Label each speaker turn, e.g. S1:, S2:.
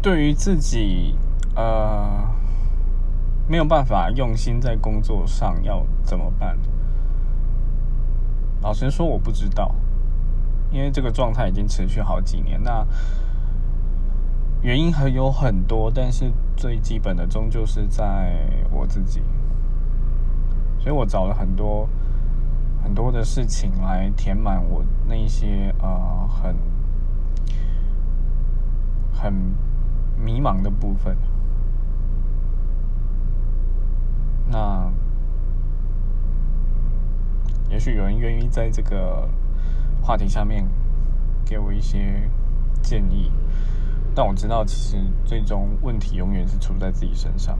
S1: 对于自己呃没有办法用心在工作上，要怎么办？老实说，我不知道，因为这个状态已经持续好几年。那原因还有很多，但是最基本的终究是在我自己，所以我找了很多很多的事情来填满我那些呃很很迷茫的部分。那也许有人愿意在这个话题下面给我一些建议。但我知道，其实最终问题永远是出在自己身上。